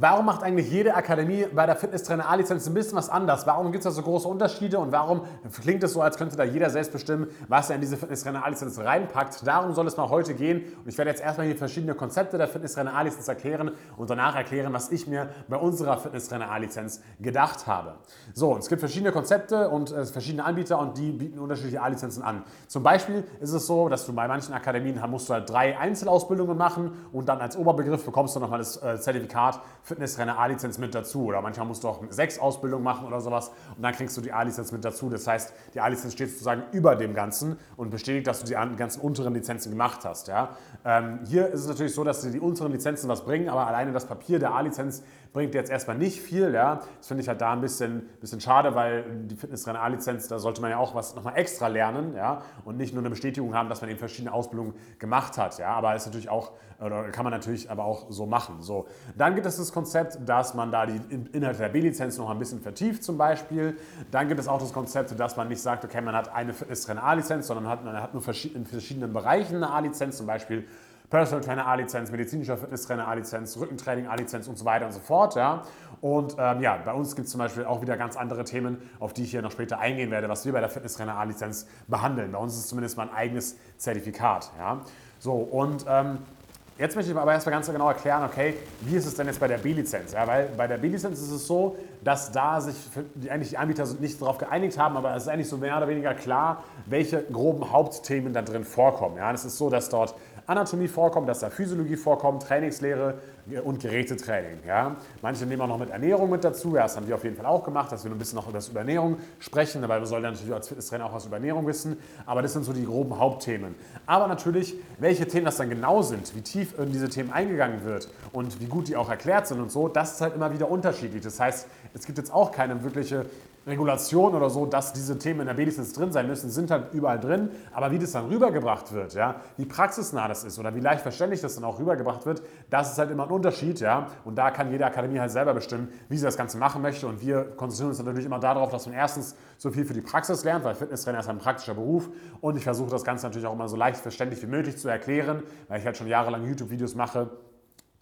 Warum macht eigentlich jede Akademie bei der Fitnesstrainer A-Lizenz ein bisschen was anders? Warum gibt es da so große Unterschiede und warum klingt es so, als könnte da jeder selbst bestimmen, was er in diese Fitnesstrainer A-Lizenz reinpackt? Darum soll es mal heute gehen und ich werde jetzt erstmal hier verschiedene Konzepte der Fitnesstrainer A-Lizenz erklären und danach erklären, was ich mir bei unserer Fitnesstrainer A-Lizenz gedacht habe. So, es gibt verschiedene Konzepte und äh, verschiedene Anbieter und die bieten unterschiedliche A-Lizenzen an. Zum Beispiel ist es so, dass du bei manchen Akademien musst du halt drei Einzelausbildungen machen und dann als Oberbegriff bekommst du nochmal das äh, Zertifikat Fitnesstrainer A-Lizenz mit dazu. Oder manchmal musst du auch sechs Ausbildungen machen oder sowas und dann kriegst du die A-Lizenz mit dazu. Das heißt, die A-Lizenz steht sozusagen über dem Ganzen und bestätigt, dass du die ganzen unteren Lizenzen gemacht hast. Ja? Ähm, hier ist es natürlich so, dass die unteren Lizenzen was bringen, aber alleine das Papier der A-Lizenz bringt jetzt erstmal nicht viel. Ja? Das finde ich halt da ein bisschen, bisschen schade, weil die Fitnesstrainer A-Lizenz, da sollte man ja auch was nochmal extra lernen ja? und nicht nur eine Bestätigung haben, dass man eben verschiedene Ausbildungen gemacht hat. Ja? Aber ist natürlich auch, oder kann man natürlich aber auch so machen. So. Dann gibt es das Konzept, dass man da die Inhalte der B-Lizenz noch ein bisschen vertieft zum Beispiel. Dann gibt es auch das Konzept, dass man nicht sagt, okay, man hat eine Fitnesstrainer A-Lizenz, sondern man hat, man hat nur in verschiedenen Bereichen eine A-Lizenz, zum Beispiel Personal Trainer A-Lizenz, medizinischer Fitnesstrainer A-Lizenz, Rückentraining A-Lizenz und so weiter und so fort. Ja. Und ähm, ja, bei uns gibt es zum Beispiel auch wieder ganz andere Themen, auf die ich hier noch später eingehen werde, was wir bei der Fitnesstrainer A-Lizenz behandeln. Bei uns ist es zumindest mal ein eigenes Zertifikat. Ja. So, und ähm, Jetzt möchte ich aber erstmal ganz genau erklären, okay, wie ist es denn jetzt bei der B-Lizenz? Ja, weil bei der B-Lizenz ist es so, dass da sich die, eigentlich die Anbieter nicht darauf geeinigt haben, aber es ist eigentlich so mehr oder weniger klar, welche groben Hauptthemen da drin vorkommen. Ja, es ist so, dass dort Anatomie vorkommt, dass da Physiologie vorkommt, Trainingslehre und Gerätetraining. Ja. Manche nehmen auch noch mit Ernährung mit dazu. Ja, das haben wir auf jeden Fall auch gemacht, dass wir ein bisschen noch über Ernährung sprechen, weil wir sollen natürlich als Fitnesstrainer auch was über Ernährung wissen. Aber das sind so die groben Hauptthemen. Aber natürlich, welche Themen das dann genau sind, wie tief in diese Themen eingegangen wird und wie gut die auch erklärt sind und so, das ist halt immer wieder unterschiedlich. Das heißt, es gibt jetzt auch keine wirkliche Regulation oder so, dass diese Themen in der B-Lizenz drin sein müssen, sind halt überall drin. Aber wie das dann rübergebracht wird, ja, wie praxisnah das ist oder wie leicht verständlich das dann auch rübergebracht wird, das ist halt immer ein Unterschied. Ja. Und da kann jede Akademie halt selber bestimmen, wie sie das Ganze machen möchte. Und wir konzentrieren uns natürlich immer darauf, dass man erstens so viel für die Praxis lernt, weil Fitnesstrainer ist ein praktischer Beruf. Und ich versuche das Ganze natürlich auch immer so leicht verständlich wie möglich zu erklären, weil ich halt schon jahrelang YouTube-Videos mache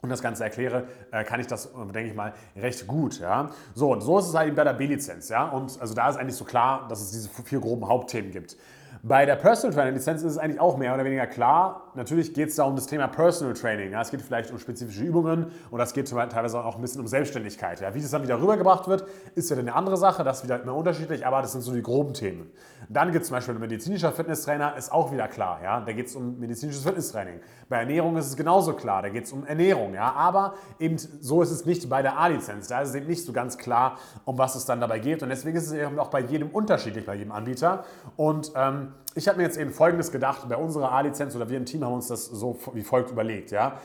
und das Ganze erkläre, äh, kann ich das, äh, denke ich mal, recht gut. Ja? So, und so ist es halt bei der B-Lizenz. Ja? Und also da ist eigentlich so klar, dass es diese vier groben Hauptthemen gibt. Bei der Personal Trainer Lizenz ist es eigentlich auch mehr oder weniger klar. Natürlich geht es da um das Thema Personal Training. Ja, es geht vielleicht um spezifische Übungen oder es geht teilweise auch ein bisschen um Selbstständigkeit. Ja, wie das dann wieder rübergebracht wird, ist ja eine andere Sache. Das ist wieder immer unterschiedlich, aber das sind so die groben Themen. Dann gibt es zum Beispiel ein medizinischer Fitnesstrainer, ist auch wieder klar. Ja, da geht es um medizinisches Fitnesstraining. Bei Ernährung ist es genauso klar, da geht es um Ernährung. Ja, aber eben so ist es nicht bei der A-Lizenz. Da ist es eben nicht so ganz klar, um was es dann dabei geht. Und deswegen ist es eben auch bei jedem unterschiedlich, bei jedem Anbieter. Und ähm, ich habe mir jetzt eben Folgendes gedacht, bei unserer A-Lizenz oder wir im Team haben uns das so wie folgt überlegt. Ja?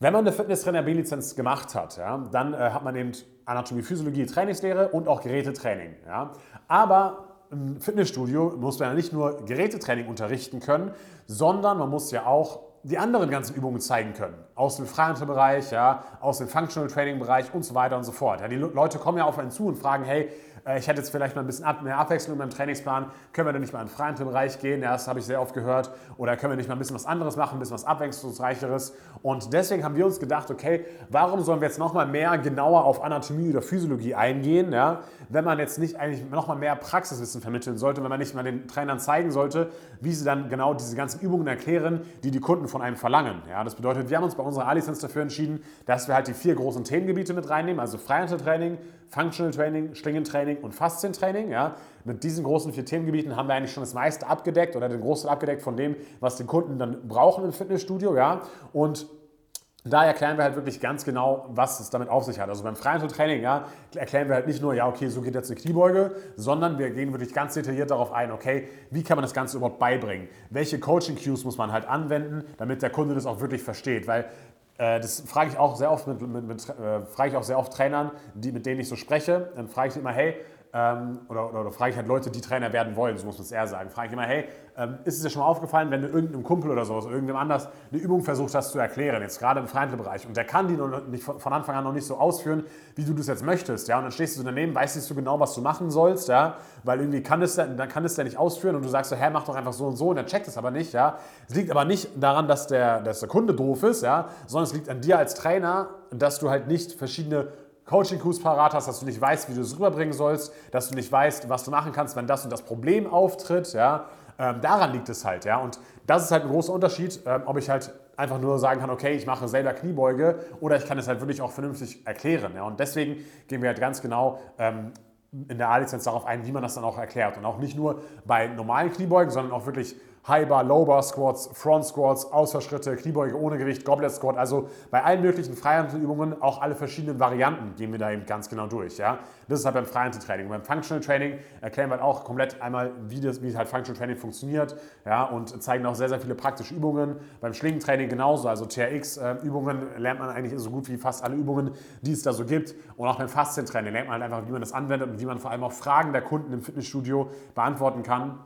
Wenn man eine Fitnesstrainer B-Lizenz gemacht hat, ja, dann äh, hat man eben Anatomie, Physiologie, Trainingslehre und auch Gerätetraining. Ja? Aber im Fitnessstudio muss man ja nicht nur Gerätetraining unterrichten können, sondern man muss ja auch die anderen ganzen Übungen zeigen können. Aus dem Freihandelbereich, ja, aus dem Functional Training Bereich und so weiter und so fort. Ja, die Leute kommen ja auf einen zu und fragen, hey, ich hätte jetzt vielleicht mal ein bisschen mehr Abwechslung in meinem Trainingsplan. Können wir denn nicht mal in den freien Bereich gehen? Ja, das habe ich sehr oft gehört. Oder können wir nicht mal ein bisschen was anderes machen, ein bisschen was Abwechslungsreicheres? Und deswegen haben wir uns gedacht, okay, warum sollen wir jetzt nochmal mehr genauer auf Anatomie oder Physiologie eingehen, ja, wenn man jetzt nicht eigentlich nochmal mehr Praxiswissen vermitteln sollte, wenn man nicht mal den Trainern zeigen sollte, wie sie dann genau diese ganzen Übungen erklären, die die Kunden von einem verlangen. Ja, das bedeutet, wir haben uns bei unserer A-Lizenz dafür entschieden, dass wir halt die vier großen Themengebiete mit reinnehmen, also Freihandeltraining, Functional Training, Schlingentraining und Faszientraining. Ja. Mit diesen großen vier Themengebieten haben wir eigentlich schon das meiste abgedeckt oder den Großteil abgedeckt von dem, was die Kunden dann brauchen im Fitnessstudio. Ja. Und da erklären wir halt wirklich ganz genau, was es damit auf sich hat. Also beim Freihandeltraining ja, erklären wir halt nicht nur, ja, okay, so geht jetzt eine Kniebeuge, sondern wir gehen wirklich ganz detailliert darauf ein, okay, wie kann man das Ganze überhaupt beibringen? Welche Coaching-Cues muss man halt anwenden, damit der Kunde das auch wirklich versteht? Weil das frage ich auch sehr oft mit, mit, mit äh, frage ich auch sehr oft Trainern, die, mit denen ich so spreche. Dann frage ich immer, hey, ähm, oder, oder, oder frage ich halt Leute, die Trainer werden wollen, so muss man es eher sagen, frage ich immer, hey, ähm, ist es dir schon mal aufgefallen, wenn du irgendeinem Kumpel oder sowas, irgendeinem anders eine Übung versucht hast zu erklären, jetzt gerade im Freihandelbereich, und der kann die noch nicht, von Anfang an noch nicht so ausführen, wie du das jetzt möchtest, ja, und dann stehst du daneben, weißt nicht so genau, was du machen sollst, ja, weil irgendwie kann es, dann kann es der nicht ausführen und du sagst so, hä, mach doch einfach so und so und der checkt es aber nicht, ja. Es liegt aber nicht daran, dass der, dass der Kunde doof ist, ja, sondern es liegt an dir als Trainer, dass du halt nicht verschiedene Coaching-Crews parat hast, dass du nicht weißt, wie du es rüberbringen sollst, dass du nicht weißt, was du machen kannst, wenn das und das Problem auftritt. Ja? Ähm, daran liegt es halt. Ja? Und das ist halt ein großer Unterschied, ähm, ob ich halt einfach nur sagen kann, okay, ich mache selber Kniebeuge oder ich kann es halt wirklich auch vernünftig erklären. Ja? Und deswegen gehen wir halt ganz genau ähm, in der A-Lizenz darauf ein, wie man das dann auch erklärt. Und auch nicht nur bei normalen Kniebeugen, sondern auch wirklich High Bar, Low Bar Squats, Front Squats, Ausfallschritte, Kniebeuge ohne Gewicht, Goblet Squat. Also bei allen möglichen Freihandelübungen, auch alle verschiedenen Varianten gehen wir da eben ganz genau durch. Ja? Das ist halt beim Freihandeltraining. Beim Functional Training erklären wir halt auch komplett einmal, wie, das, wie halt Functional Training funktioniert ja? und zeigen auch sehr, sehr viele praktische Übungen. Beim Schlingentraining genauso, also TRX-Übungen lernt man eigentlich so gut wie fast alle Übungen, die es da so gibt. Und auch beim Faszientraining lernt man halt einfach, wie man das anwendet wie man vor allem auch Fragen der Kunden im Fitnessstudio beantworten kann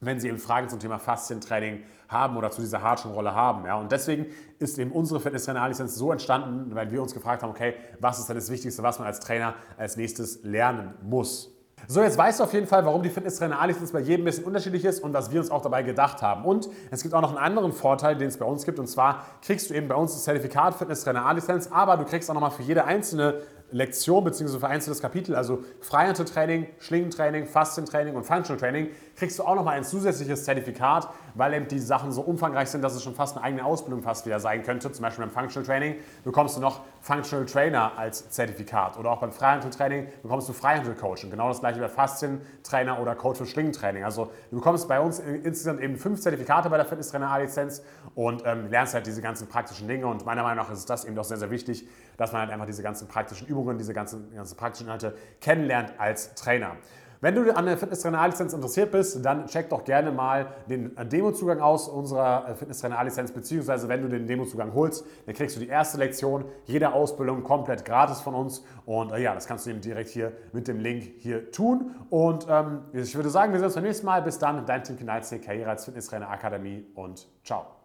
wenn Sie eben Fragen zum Thema Faszientraining haben oder zu dieser Hartschirmrolle haben. Ja. Und deswegen ist eben unsere Fitnesstrainer-Lizenz so entstanden, weil wir uns gefragt haben, okay, was ist denn das Wichtigste, was man als Trainer als nächstes lernen muss? So, jetzt weißt du auf jeden Fall, warum die Fitnesstrainer A-Lizenz bei jedem ein bisschen unterschiedlich ist und was wir uns auch dabei gedacht haben. Und es gibt auch noch einen anderen Vorteil, den es bei uns gibt. Und zwar kriegst du eben bei uns das Zertifikat Fitnesstrainer A-Lizenz, aber du kriegst auch nochmal für jede einzelne Lektion bzw. für einzelnes Kapitel, also Freihandeltraining, Schlingentraining, Faszientraining und Functional Training, kriegst du auch nochmal ein zusätzliches Zertifikat, weil eben die Sachen so umfangreich sind, dass es schon fast eine eigene Ausbildung fast wieder sein könnte. Zum Beispiel beim Functional Training bekommst du noch Functional Trainer als Zertifikat oder auch beim Freihandeltraining bekommst du Freihandelcoach und genau das gleiche bei Faszientrainer oder Coach für Schlingentraining. Also du bekommst bei uns insgesamt eben fünf Zertifikate bei der Fitnesstrainer A-Lizenz und ähm, lernst halt diese ganzen praktischen Dinge und meiner Meinung nach ist das eben doch sehr, sehr wichtig, dass man halt einfach diese ganzen praktischen Übungen, diese ganzen, ganzen praktischen Inhalte kennenlernt als Trainer. Wenn du an der Fitnesstrainer A-Lizenz interessiert bist, dann check doch gerne mal den Demozugang aus unserer äh, Fitnesstrainer A-Lizenz, beziehungsweise wenn du den Demozugang holst, dann kriegst du die erste Lektion jeder Ausbildung komplett gratis von uns. Und äh, ja, das kannst du eben direkt hier mit dem Link hier tun. Und ähm, ich würde sagen, wir sehen uns beim nächsten Mal. Bis dann, dein Team Knalzig, Karriere als Fitnesstrainer Akademie und ciao.